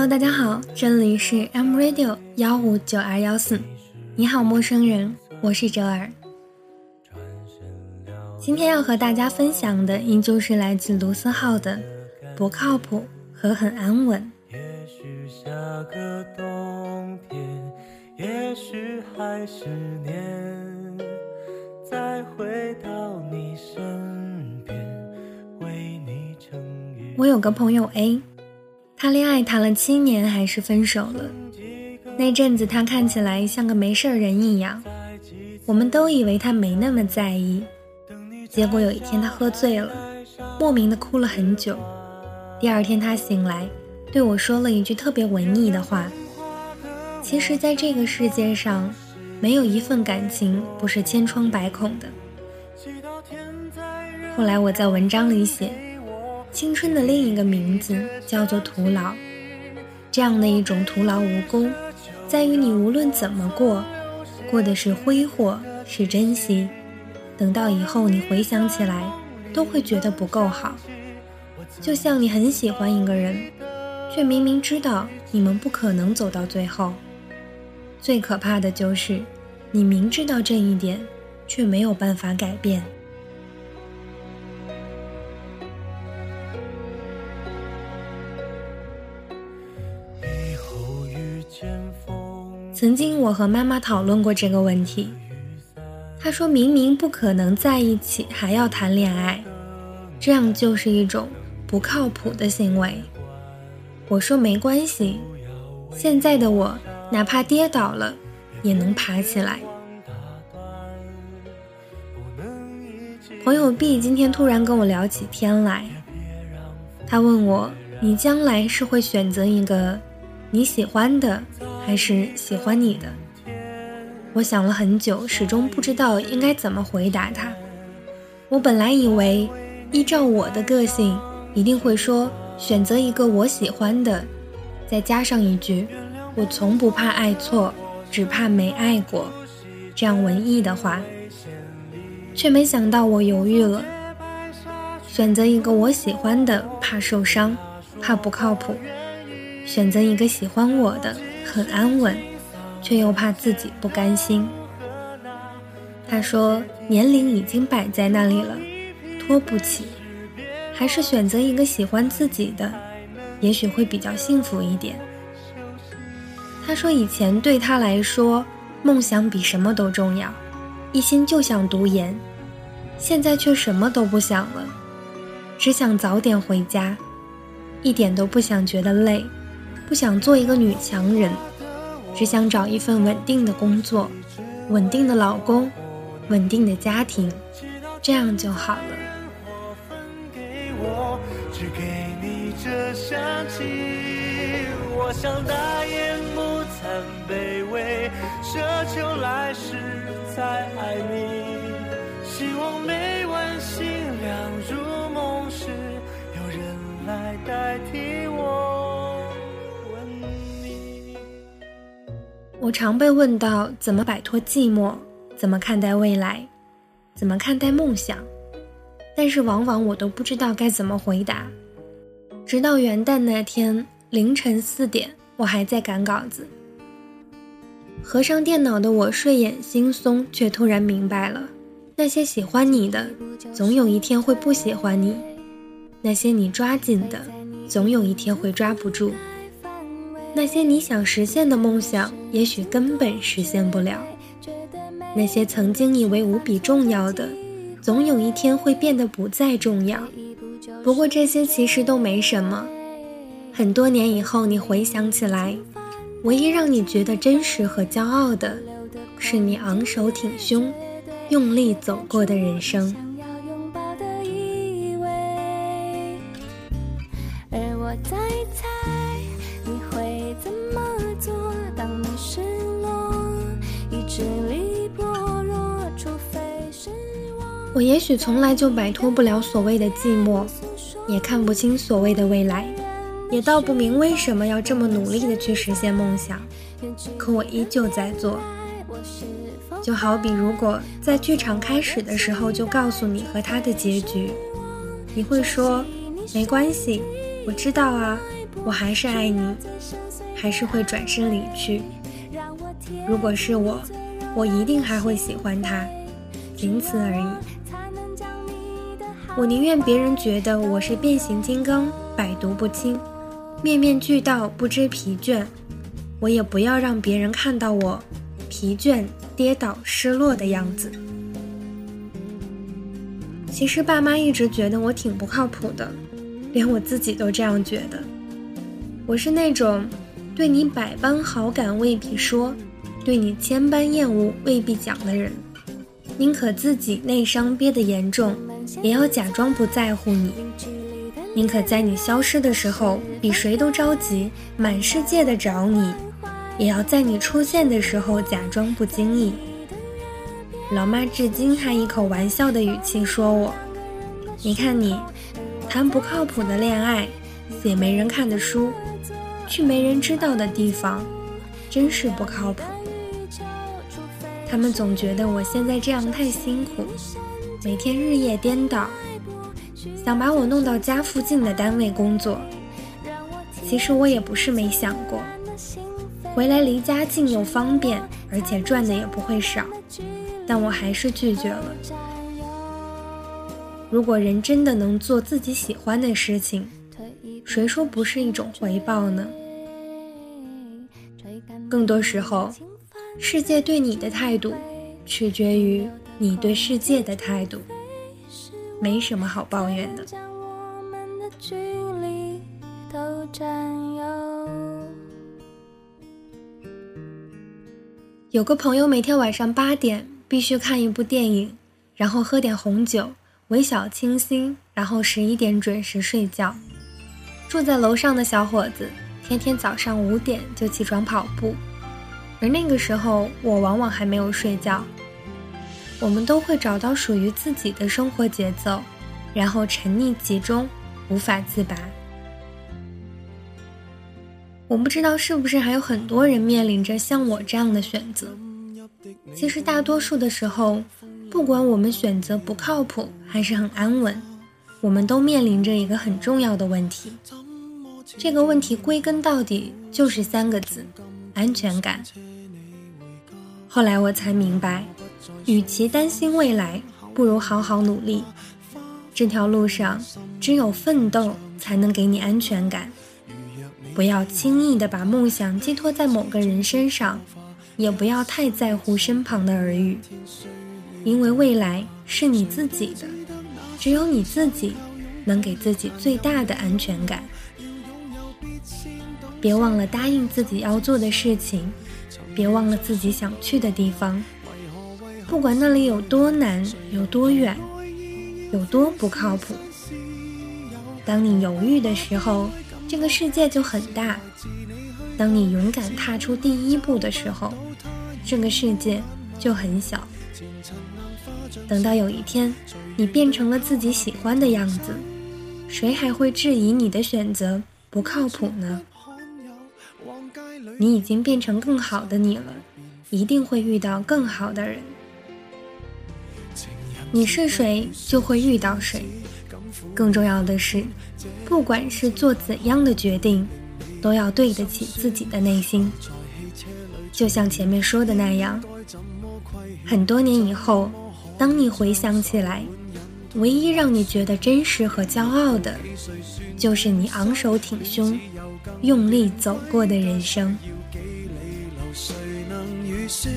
Hello，大家好，这里是 M Radio 幺五九二幺四。你好，陌生人，我是哲儿。今天要和大家分享的依旧是来自卢思浩的《不靠谱和很安稳》。也许下个冬天，也许还是年，再回到你身边，为你撑雨。我有个朋友 A，他恋爱谈了七年还是分手了。那阵子他看起来像个没事人一样，我们都以为他没那么在意。结果有一天他喝醉了，莫名的哭了很久。第二天他醒来，对我说了一句特别文艺的话：“其实，在这个世界上，没有一份感情不是千疮百孔的。”后来我在文章里写，青春的另一个名字叫做徒劳。这样的一种徒劳无功，在于你无论怎么过，过的是挥霍，是珍惜。等到以后你回想起来，都会觉得不够好。就像你很喜欢一个人，却明明知道你们不可能走到最后。最可怕的就是，你明知道这一点，却没有办法改变。曾经我和妈妈讨论过这个问题。她说明明不可能在一起，还要谈恋爱，这样就是一种不靠谱的行为。我说没关系，现在的我哪怕跌倒了，也能爬起来。朋友 B 今天突然跟我聊起天来，他问我：“你将来是会选择一个你喜欢的，还是喜欢你的？”我想了很久，始终不知道应该怎么回答他。我本来以为，依照我的个性，一定会说选择一个我喜欢的，再加上一句“我从不怕爱错，只怕没爱过”这样文艺的话，却没想到我犹豫了。选择一个我喜欢的，怕受伤，怕不靠谱；选择一个喜欢我的，很安稳。却又怕自己不甘心。他说：“年龄已经摆在那里了，拖不起，还是选择一个喜欢自己的，也许会比较幸福一点。”他说：“以前对他来说，梦想比什么都重要，一心就想读研，现在却什么都不想了，只想早点回家，一点都不想觉得累，不想做一个女强人。”只想找一份稳定的工作，稳定的老公，稳定的家庭，这样就好了。只给你这香气，我想大言不惭卑微，奢求来世再爱你。希望每晚星亮入梦时，有人来代替我。我常被问到怎么摆脱寂寞，怎么看待未来，怎么看待梦想，但是往往我都不知道该怎么回答。直到元旦那天凌晨四点，我还在赶稿子。合上电脑的我睡眼惺忪，却突然明白了：那些喜欢你的，总有一天会不喜欢你；那些你抓紧的，总有一天会抓不住。那些你想实现的梦想，也许根本实现不了；那些曾经以为无比重要的，总有一天会变得不再重要。不过这些其实都没什么。很多年以后，你回想起来，唯一让你觉得真实和骄傲的，是你昂首挺胸、用力走过的人生。而我在猜。我也许从来就摆脱不了所谓的寂寞，也看不清所谓的未来，也道不明为什么要这么努力的去实现梦想，可我依旧在做。就好比如果在剧场开始的时候就告诉你和他的结局，你会说没关系，我知道啊，我还是爱你，还是会转身离去。如果是我，我一定还会喜欢他，仅此而已。我宁愿别人觉得我是变形金刚，百毒不侵，面面俱到，不知疲倦，我也不要让别人看到我疲倦、跌倒、失落的样子。其实爸妈一直觉得我挺不靠谱的，连我自己都这样觉得。我是那种对你百般好感未必说，对你千般厌恶未必讲的人，宁可自己内伤憋得严重，也要假装不在乎你；宁可在你消失的时候比谁都着急，满世界的找你，也要在你出现的时候假装不经意。老妈至今还一口玩笑的语气说我：“你看你，谈不靠谱的恋爱，写没人看的书。”去没人知道的地方，真是不靠谱。他们总觉得我现在这样太辛苦，每天日夜颠倒，想把我弄到家附近的单位工作。其实我也不是没想过，回来离家近又方便，而且赚的也不会少，但我还是拒绝了。如果人真的能做自己喜欢的事情，谁说不是一种回报呢？更多时候，世界对你的态度，取决于你对世界的态度。没什么好抱怨的。有个朋友每天晚上八点必须看一部电影，然后喝点红酒，微小清新，然后十一点准时睡觉。住在楼上的小伙子。天天早上五点就起床跑步，而那个时候我往往还没有睡觉。我们都会找到属于自己的生活节奏，然后沉溺其中，无法自拔。我不知道是不是还有很多人面临着像我这样的选择。其实大多数的时候，不管我们选择不靠谱还是很安稳，我们都面临着一个很重要的问题。这个问题归根到底就是三个字：安全感。后来我才明白，与其担心未来，不如好好努力。这条路上，只有奋斗才能给你安全感。不要轻易的把梦想寄托在某个人身上，也不要太在乎身旁的耳语，因为未来是你自己的，只有你自己能给自己最大的安全感。别忘了答应自己要做的事情，别忘了自己想去的地方，不管那里有多难、有多远、有多不靠谱。当你犹豫的时候，这个世界就很大；当你勇敢踏出第一步的时候，这个世界就很小。等到有一天，你变成了自己喜欢的样子，谁还会质疑你的选择不靠谱呢？你已经变成更好的你了，一定会遇到更好的人。你是谁，就会遇到谁。更重要的是，不管是做怎样的决定，都要对得起自己的内心。就像前面说的那样，很多年以后，当你回想起来，唯一让你觉得真实和骄傲的，就是你昂首挺胸。用力走过的人生。谁能预算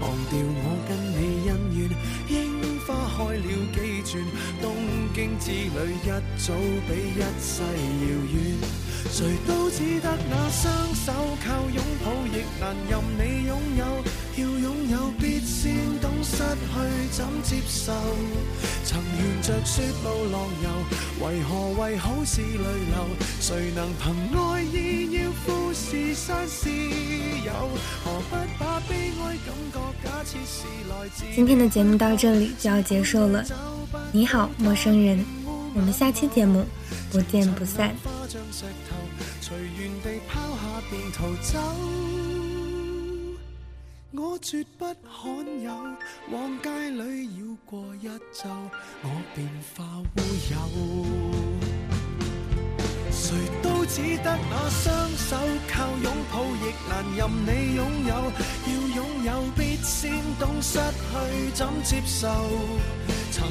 忘掉我跟你恩怨？樱花开了几转，东京之旅一早比一世遥远。谁都只得那双手，靠拥抱亦难任你拥有。要拥有，必先失去怎接受。曾沿着雪路浪游，为何为好事泪流？谁能凭爱意要富士山私有？何不把悲哀感觉假设是来自？今天的节目到这里就要结束了。你好，陌生人，我们下期节目不见不散。随缘地抛下便逃走，我绝不罕有。往街里绕过一周，我便化乌有。谁都只得那双手，靠拥抱亦难任你拥有。要拥有必先懂失去怎接受。曾